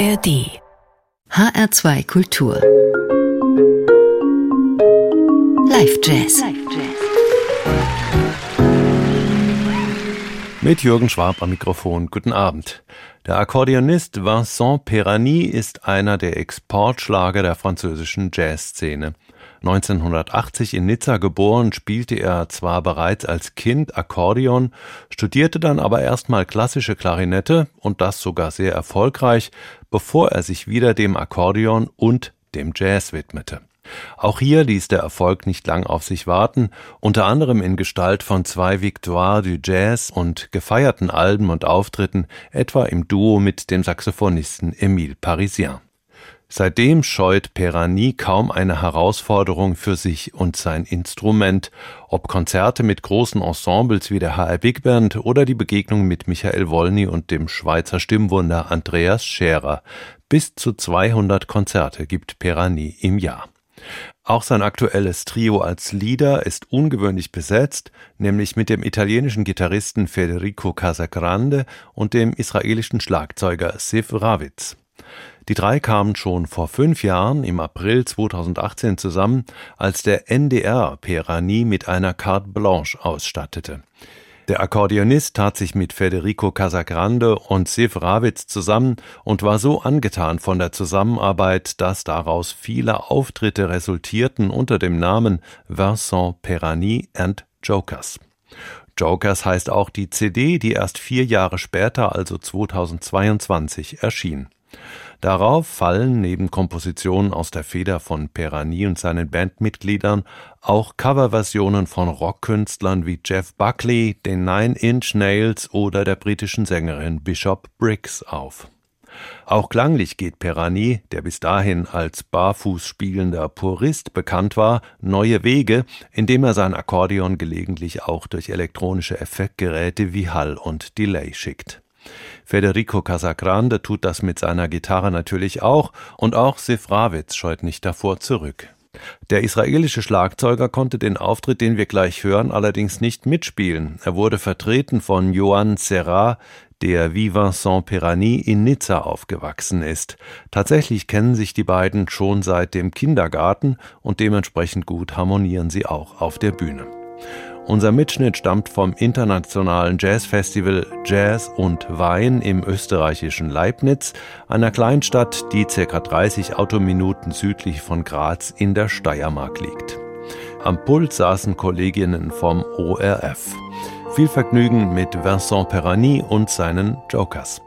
ARD HR2 Kultur Live Jazz Mit Jürgen Schwab am Mikrofon. Guten Abend. Der Akkordeonist Vincent Perani ist einer der Exportschlager der französischen Jazzszene. 1980 in Nizza geboren, spielte er zwar bereits als Kind Akkordeon, studierte dann aber erstmal klassische Klarinette und das sogar sehr erfolgreich, bevor er sich wieder dem Akkordeon und dem Jazz widmete. Auch hier ließ der Erfolg nicht lang auf sich warten, unter anderem in Gestalt von zwei Victoires du Jazz und gefeierten Alben und Auftritten, etwa im Duo mit dem Saxophonisten Emile Parisien. Seitdem scheut Perani kaum eine Herausforderung für sich und sein Instrument, ob Konzerte mit großen Ensembles wie der HR Big Band oder die Begegnung mit Michael Wolny und dem Schweizer Stimmwunder Andreas Scherer. Bis zu 200 Konzerte gibt Perani im Jahr. Auch sein aktuelles Trio als Leader ist ungewöhnlich besetzt, nämlich mit dem italienischen Gitarristen Federico Casagrande und dem israelischen Schlagzeuger Sif Ravitz. Die drei kamen schon vor fünf Jahren im April 2018 zusammen, als der NDR Perani mit einer Carte Blanche ausstattete. Der Akkordeonist tat sich mit Federico Casagrande und Sif Ravitz zusammen und war so angetan von der Zusammenarbeit, dass daraus viele Auftritte resultierten unter dem Namen Vincent Perani and Jokers. Jokers heißt auch die CD, die erst vier Jahre später, also 2022, erschien. Darauf fallen neben Kompositionen aus der Feder von Perani und seinen Bandmitgliedern auch Coverversionen von Rockkünstlern wie Jeff Buckley, den Nine Inch Nails oder der britischen Sängerin Bishop Briggs auf. Auch klanglich geht Perani, der bis dahin als barfuß spielender Purist bekannt war, neue Wege, indem er sein Akkordeon gelegentlich auch durch elektronische Effektgeräte wie Hall und Delay schickt. Federico Casagrande tut das mit seiner Gitarre natürlich auch und auch Sif Ravitz scheut nicht davor zurück. Der israelische Schlagzeuger konnte den Auftritt, den wir gleich hören, allerdings nicht mitspielen. Er wurde vertreten von Johan Serra, der wie Vincent Perani in Nizza aufgewachsen ist. Tatsächlich kennen sich die beiden schon seit dem Kindergarten und dementsprechend gut harmonieren sie auch auf der Bühne. Unser Mitschnitt stammt vom internationalen Jazzfestival Jazz und Wein im österreichischen Leibniz, einer Kleinstadt, die ca. 30 Autominuten südlich von Graz in der Steiermark liegt. Am Pult saßen Kolleginnen vom ORF. Viel Vergnügen mit Vincent Perani und seinen Jokers.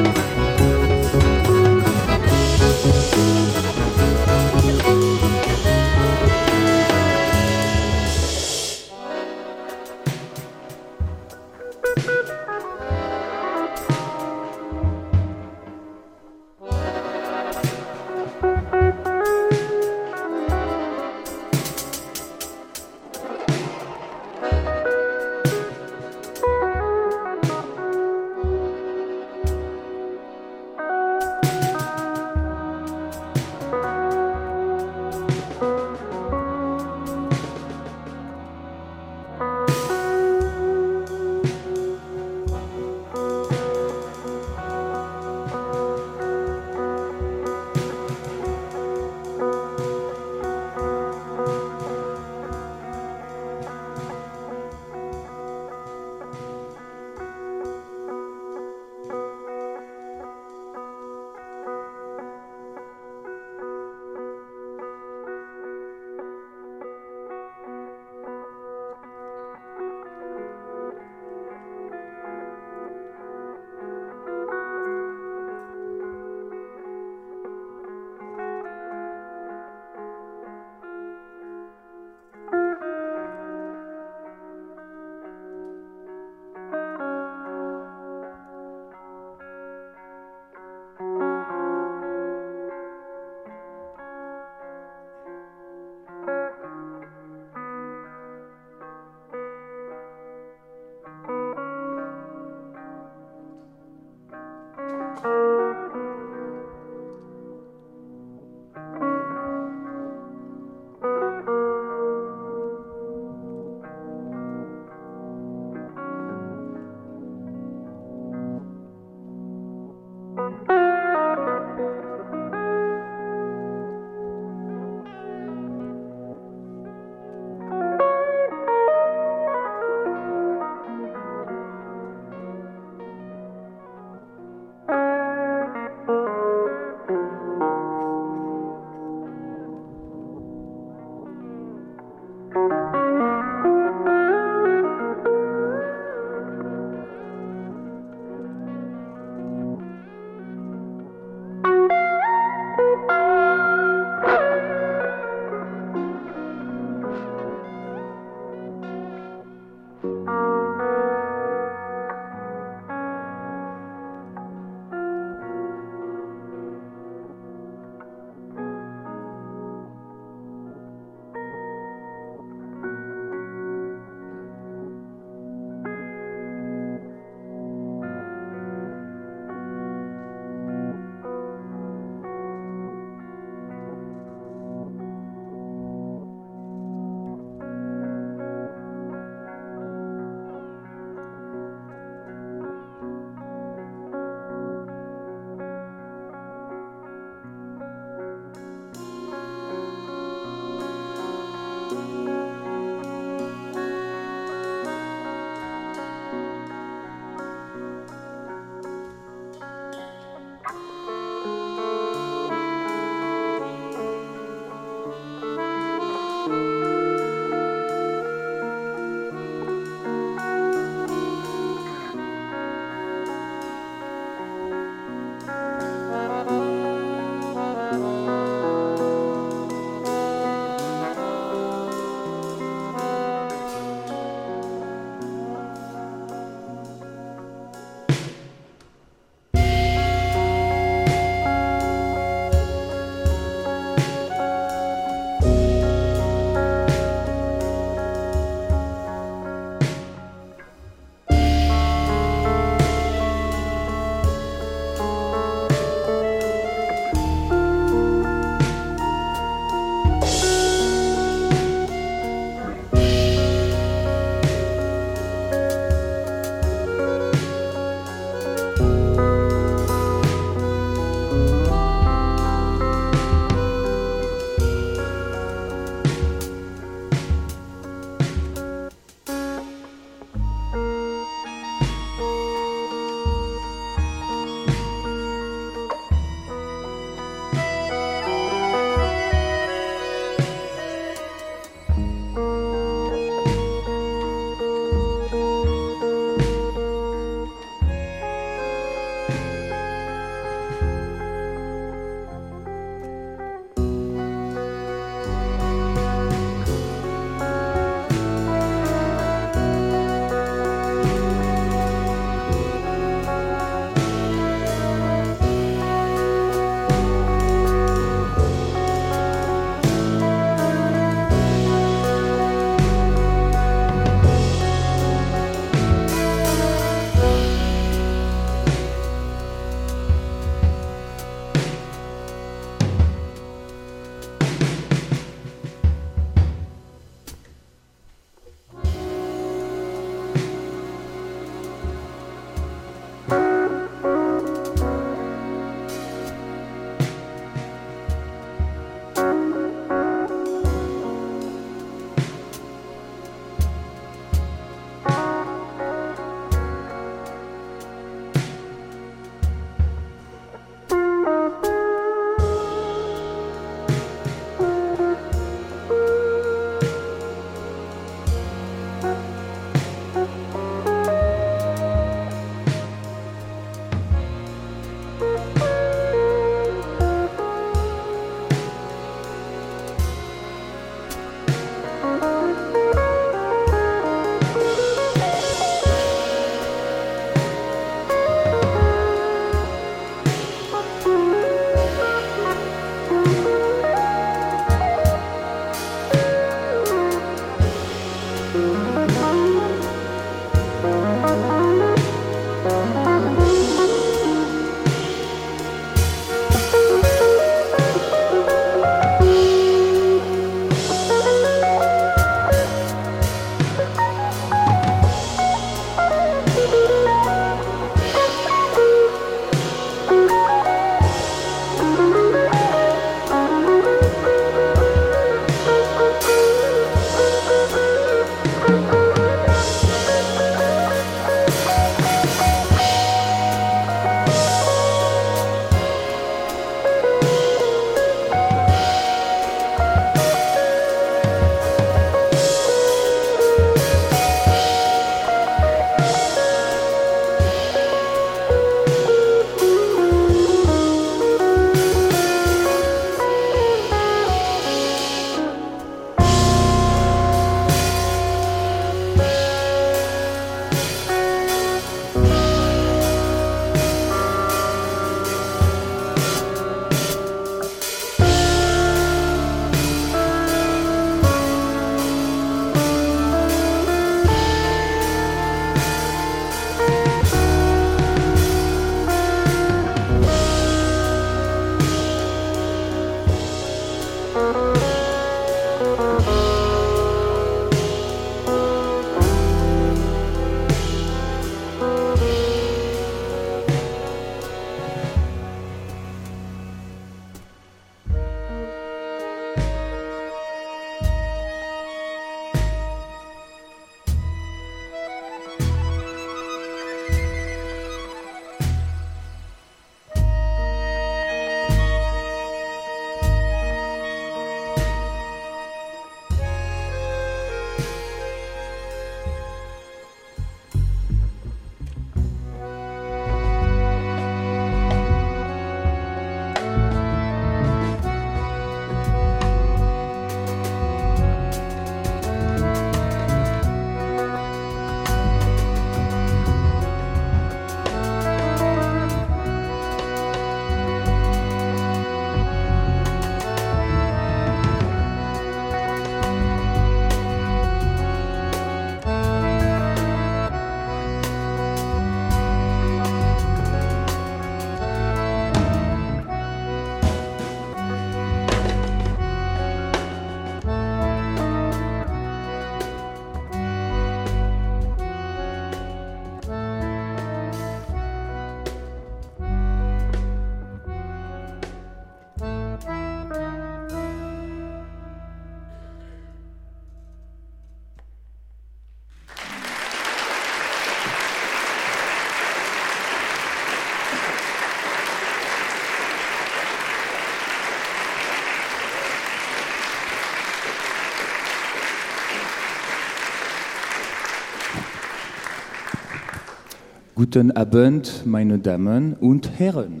Guten Abend, meine Damen und Herren.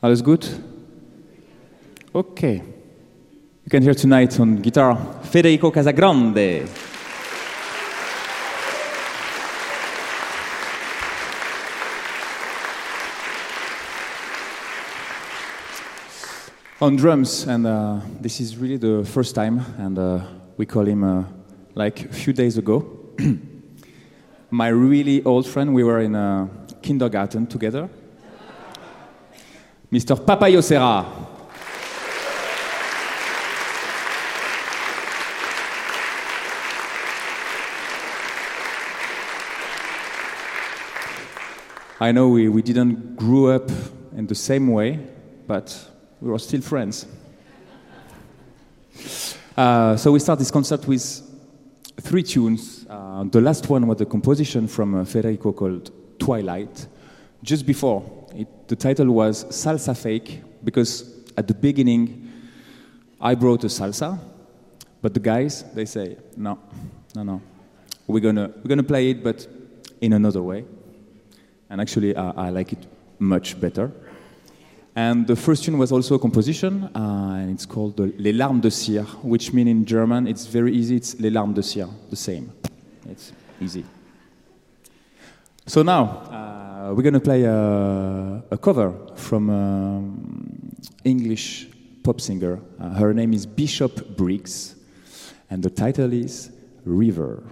Alles gut? Okay. You can hear tonight on guitar Federico Casagrande. on drums, and uh, this is really the first time, and uh, we call him uh, like a few days ago. My really old friend, we were in a kindergarten together. Mr. Papayo Serra. I know we, we didn't grow up in the same way, but we were still friends. Uh, so we start this concert with three tunes. Uh, the last one was a composition from uh, Federico called Twilight. Just before, it, the title was Salsa Fake, because at the beginning, I brought a salsa, but the guys, they say, no, no, no. We're gonna, we're gonna play it, but in another way. And actually, I like it much better. And the first tune was also a composition, uh, and it's called Les Larmes de Cire, which means in German, it's very easy, it's Les Larmes de Cire, the same. It's easy. So now, uh, we're going to play a, a, cover from an English pop singer. Uh, her name is Bishop Briggs, and the title is River.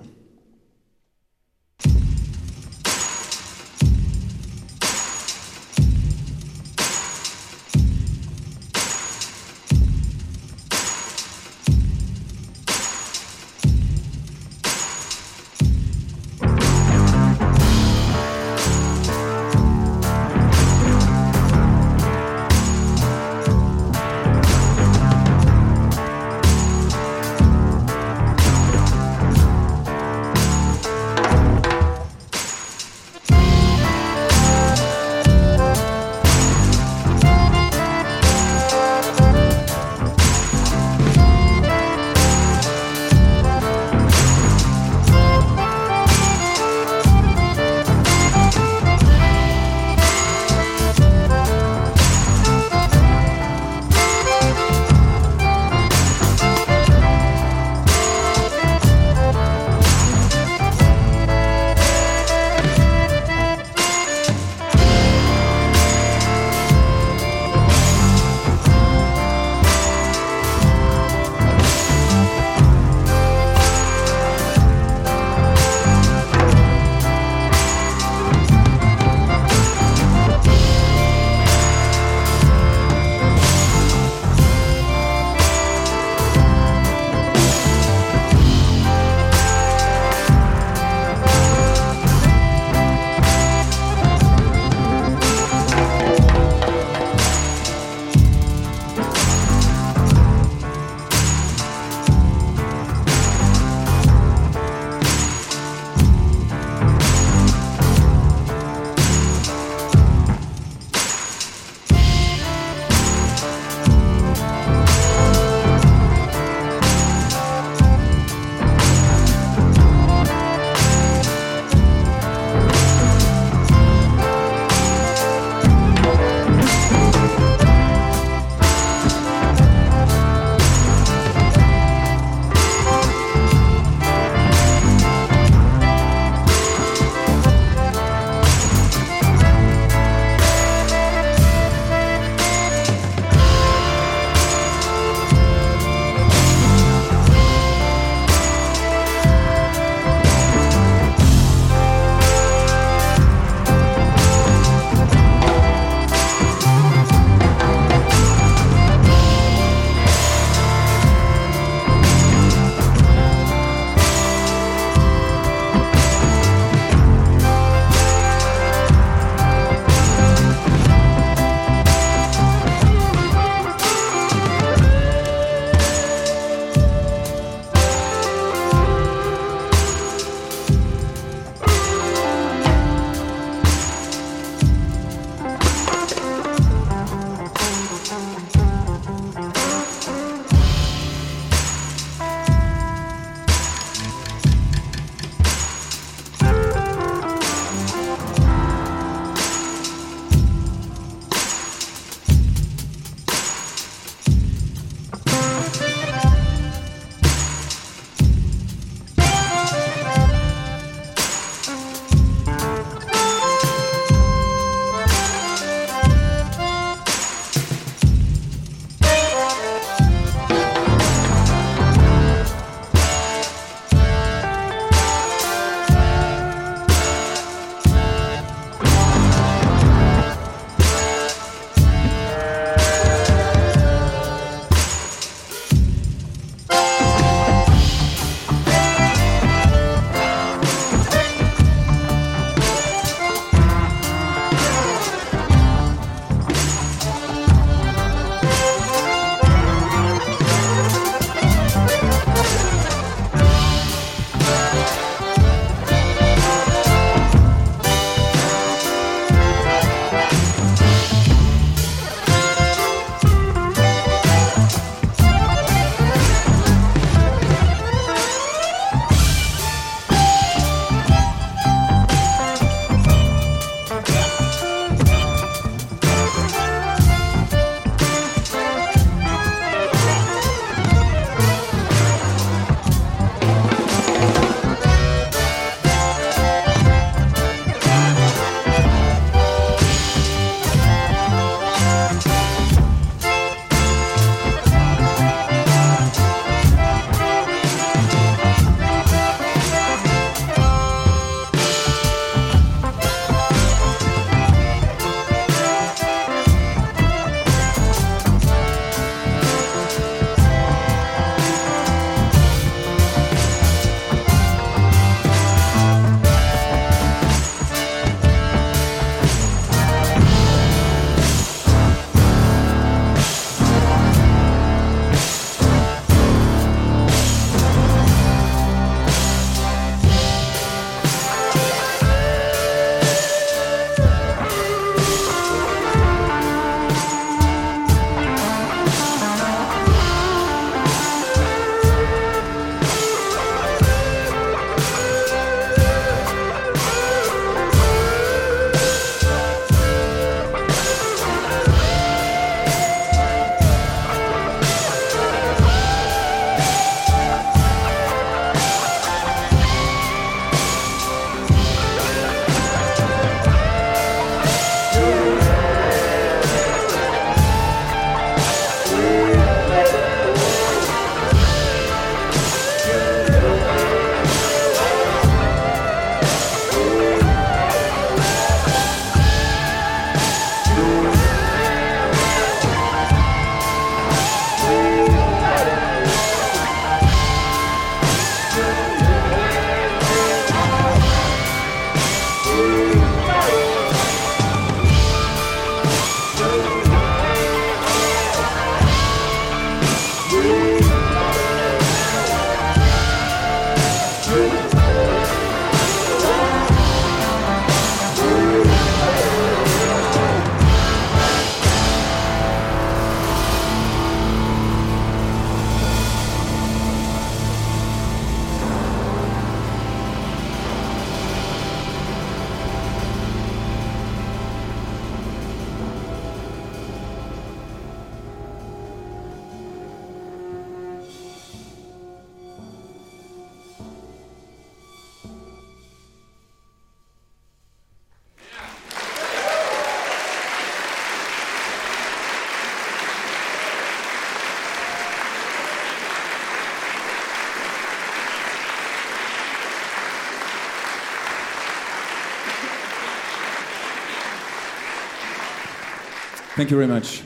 Thank you very much.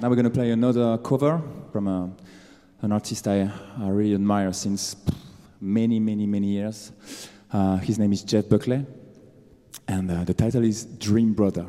Now we're going to play another cover from a, an artist I, I really admire since many, many, many years. Uh, his name is Jeff Buckley, and uh, the title is Dream Brother.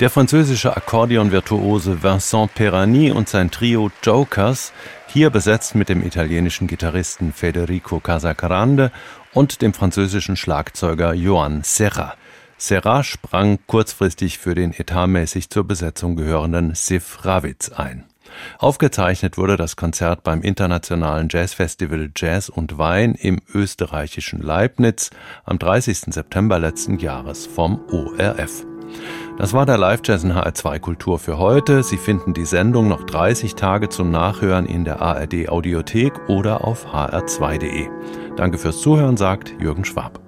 Der französische Akkordeonvirtuose Vincent Perani und sein Trio Jokers, hier besetzt mit dem italienischen Gitarristen Federico Casagrande und dem französischen Schlagzeuger Joan Serra. Serra sprang kurzfristig für den etatmäßig zur Besetzung gehörenden Sif Ravitz ein. Aufgezeichnet wurde das Konzert beim internationalen Jazzfestival Jazz und Wein im österreichischen Leibniz am 30. September letzten Jahres vom ORF. Das war der Live-Jazz in HR2 Kultur für heute. Sie finden die Sendung noch 30 Tage zum Nachhören in der ARD Audiothek oder auf hr2.de. Danke fürs Zuhören, sagt Jürgen Schwab.